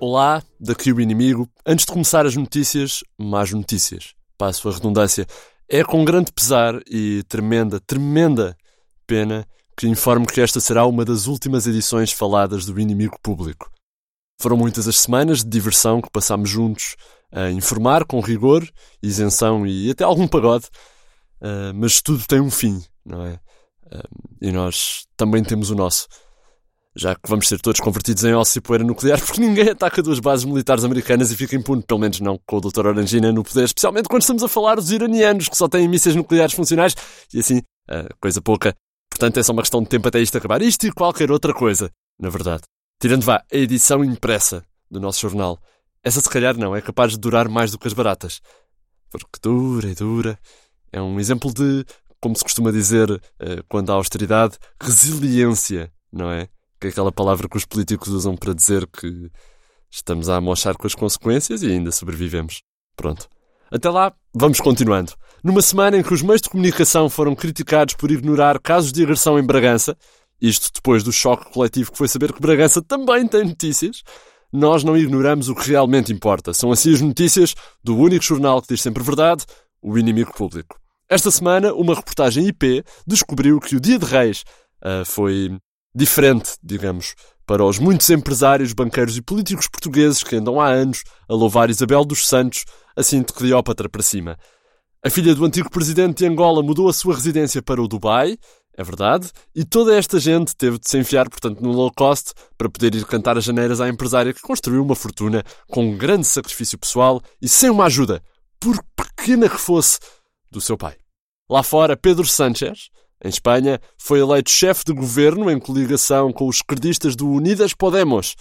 Olá, daqui o inimigo. Antes de começar as notícias, más notícias. Passo a redundância. É com grande pesar e tremenda, tremenda pena que informo que esta será uma das últimas edições faladas do Inimigo Público. Foram muitas as semanas de diversão que passámos juntos a informar com rigor, isenção e até algum pagode, uh, mas tudo tem um fim, não é? Uh, e nós também temos o nosso já que vamos ser todos convertidos em ósseo e poeira nuclear, porque ninguém ataca duas bases militares americanas e fica impune, pelo menos não com o Dr. Orangina no poder, especialmente quando estamos a falar dos iranianos, que só têm mísseis nucleares funcionais, e assim, uh, coisa pouca. Portanto, é só uma questão de tempo até isto acabar. Isto e qualquer outra coisa, na verdade. Tirando vá a edição impressa do nosso jornal. Essa, se calhar, não, é capaz de durar mais do que as baratas. Porque dura e dura. É um exemplo de, como se costuma dizer uh, quando há austeridade, resiliência, não é? que é aquela palavra que os políticos usam para dizer que estamos a amochar com as consequências e ainda sobrevivemos. Pronto. Até lá, vamos continuando. Numa semana em que os meios de comunicação foram criticados por ignorar casos de agressão em Bragança, isto depois do choque coletivo que foi saber que Bragança também tem notícias, nós não ignoramos o que realmente importa. São assim as notícias do único jornal que diz sempre verdade, o inimigo público. Esta semana, uma reportagem IP descobriu que o Dia de Reis uh, foi diferente, digamos, para os muitos empresários, banqueiros e políticos portugueses que andam há anos a louvar Isabel dos Santos, assim de Cleópatra para cima. A filha do antigo presidente de Angola mudou a sua residência para o Dubai, é verdade, e toda esta gente teve de se enfiar, portanto, no low cost para poder ir cantar as janeiras à empresária que construiu uma fortuna com um grande sacrifício pessoal e sem uma ajuda, por pequena que fosse, do seu pai. Lá fora, Pedro Sánchez, em Espanha, foi eleito chefe de governo em coligação com os esquerdistas do Unidas Podemos.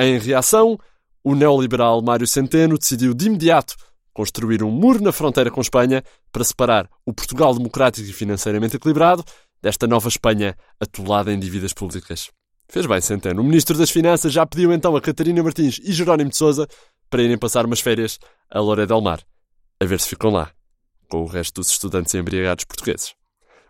Em reação, o neoliberal Mário Centeno decidiu de imediato construir um muro na fronteira com Espanha para separar o Portugal democrático e financeiramente equilibrado desta nova Espanha atolada em dívidas públicas. Fez bem, Centeno. O Ministro das Finanças já pediu então a Catarina Martins e Jerónimo de Sousa para irem passar umas férias a Loré del Mar. A ver se ficam lá, com o resto dos estudantes embriagados portugueses.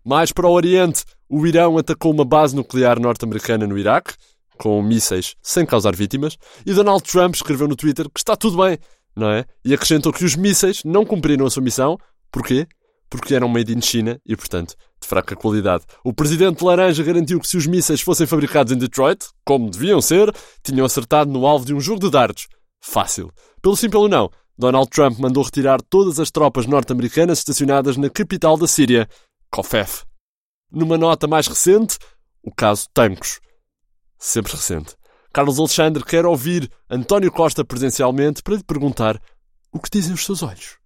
Mais para o Oriente, o Irão atacou uma base nuclear norte-americana no Iraque, com mísseis sem causar vítimas, e Donald Trump escreveu no Twitter que está tudo bem, não é? E acrescentou que os mísseis não cumpriram a sua missão. Porquê? Porque eram made in China e, portanto, de fraca qualidade. O presidente Laranja garantiu que se os mísseis fossem fabricados em Detroit, como deviam ser, tinham acertado no alvo de um jogo de dardos. Fácil. Pelo sim, pelo não, Donald Trump mandou retirar todas as tropas norte-americanas estacionadas na capital da Síria, COFEF. Numa nota mais recente, o caso Tancos. Sempre recente. Carlos Alexandre quer ouvir António Costa presencialmente para lhe perguntar o que dizem os seus olhos.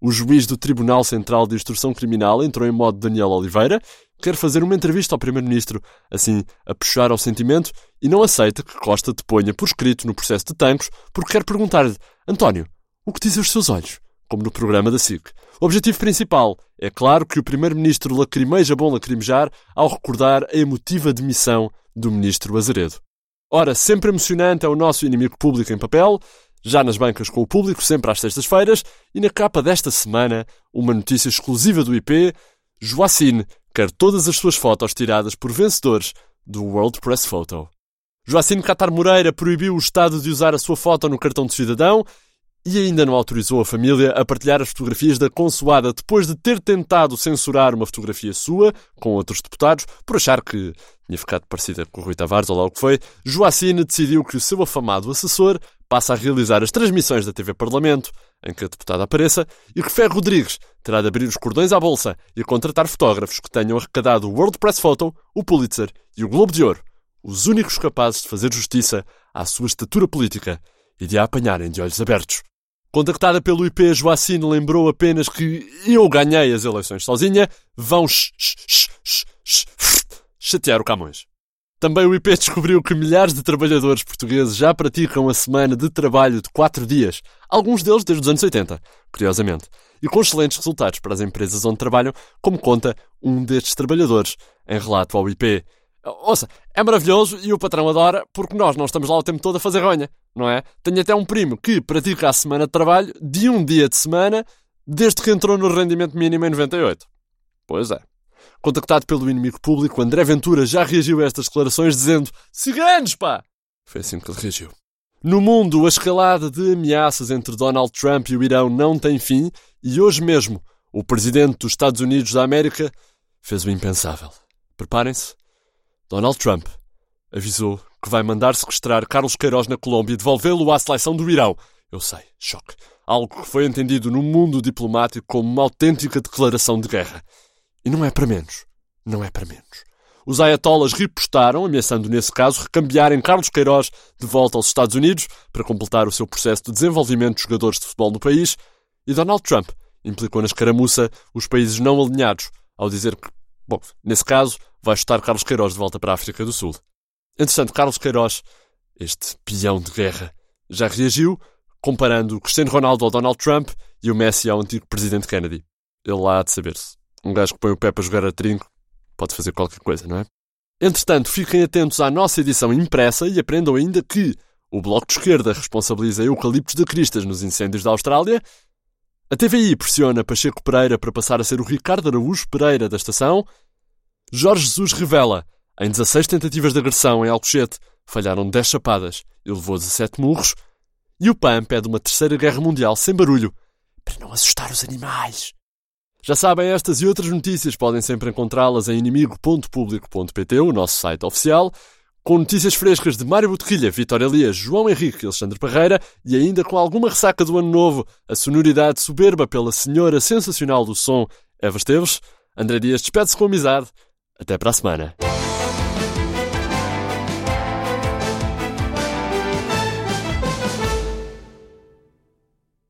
O juiz do Tribunal Central de Instrução Criminal entrou em modo Daniel Oliveira, quer fazer uma entrevista ao Primeiro-Ministro, assim a puxar ao sentimento, e não aceita que Costa deponha por escrito no processo de Tancos, porque quer perguntar-lhe: António, o que dizem os seus olhos? como no programa da SIC. O objetivo principal é claro que o primeiro-ministro lacrimeja bom lacrimejar ao recordar a emotiva demissão do ministro Azeredo. Ora, sempre emocionante é o nosso inimigo público em papel, já nas bancas com o público, sempre às sextas-feiras, e na capa desta semana, uma notícia exclusiva do IP, Joacine quer todas as suas fotos tiradas por vencedores do World Press Photo. Joacine Catar Moreira proibiu o Estado de usar a sua foto no cartão de cidadão e ainda não autorizou a família a partilhar as fotografias da consoada depois de ter tentado censurar uma fotografia sua com outros deputados por achar que tinha ficado parecida com o Rui Tavares ou lá o que foi. Joacine decidiu que o seu afamado assessor passa a realizar as transmissões da TV Parlamento em que a deputada apareça e que Ferro Rodrigues terá de abrir os cordões à bolsa e contratar fotógrafos que tenham arrecadado o World Press Photo, o Pulitzer e o Globo de Ouro, os únicos capazes de fazer justiça à sua estatura política e de a apanharem de olhos abertos. Contactada pelo IP, Joacine lembrou apenas que eu ganhei as eleições sozinha, vão chatear o Camões. Também o IP descobriu que milhares de trabalhadores portugueses já praticam a semana de trabalho de 4 dias, alguns deles desde os anos 80, curiosamente, e com excelentes resultados para as empresas onde trabalham, como conta um destes trabalhadores em relato ao IP. Ouça, é maravilhoso e o patrão adora porque nós não estamos lá o tempo todo a fazer ronha, não é? Tenho até um primo que pratica a semana de trabalho de um dia de semana desde que entrou no rendimento mínimo em 98. Pois é. Contactado pelo inimigo público, André Ventura já reagiu a estas declarações dizendo ciganos, pá! Foi assim que ele reagiu. No mundo, a escalada de ameaças entre Donald Trump e o Irão não tem fim e hoje mesmo o presidente dos Estados Unidos da América fez o impensável. Preparem-se. Donald Trump avisou que vai mandar sequestrar Carlos Queiroz na Colômbia e devolvê-lo à seleção do Irão. Eu sei, choque. Algo que foi entendido no mundo diplomático como uma autêntica declaração de guerra. E não é para menos. Não é para menos. Os ayatollahs ripostaram, ameaçando nesse caso recambiarem Carlos Queiroz de volta aos Estados Unidos para completar o seu processo de desenvolvimento de jogadores de futebol no país, e Donald Trump implicou na escaramuça os países não alinhados, ao dizer que, bom, nesse caso, vai chutar Carlos Queiroz de volta para a África do Sul. Entretanto, Carlos Queiroz, este peão de guerra, já reagiu, comparando o Cristiano Ronaldo ao Donald Trump e o Messi ao antigo presidente Kennedy. Ele lá há de saber-se. Um gajo que põe o pé para jogar a trinco pode fazer qualquer coisa, não é? Entretanto, fiquem atentos à nossa edição impressa e aprendam ainda que o Bloco de Esquerda responsabiliza eucaliptos de cristas nos incêndios da Austrália, a TVI pressiona Pacheco Pereira para passar a ser o Ricardo Araújo Pereira da estação, Jorge Jesus revela, em 16 tentativas de agressão em Alcochete, falharam 10 chapadas. E levou 17 murros, e o PAN pede uma terceira guerra mundial sem barulho, para não assustar os animais. Já sabem, estas e outras notícias podem sempre encontrá-las em inimigo.público.pt, o nosso site oficial, com notícias frescas de Mário Botequilha, Vitória Elias, João Henrique Alexandre Parreira, e ainda com alguma ressaca do ano novo, a sonoridade soberba pela senhora sensacional do som, Eva Esteves. André Dias despede-se com amizade. Até para a semana.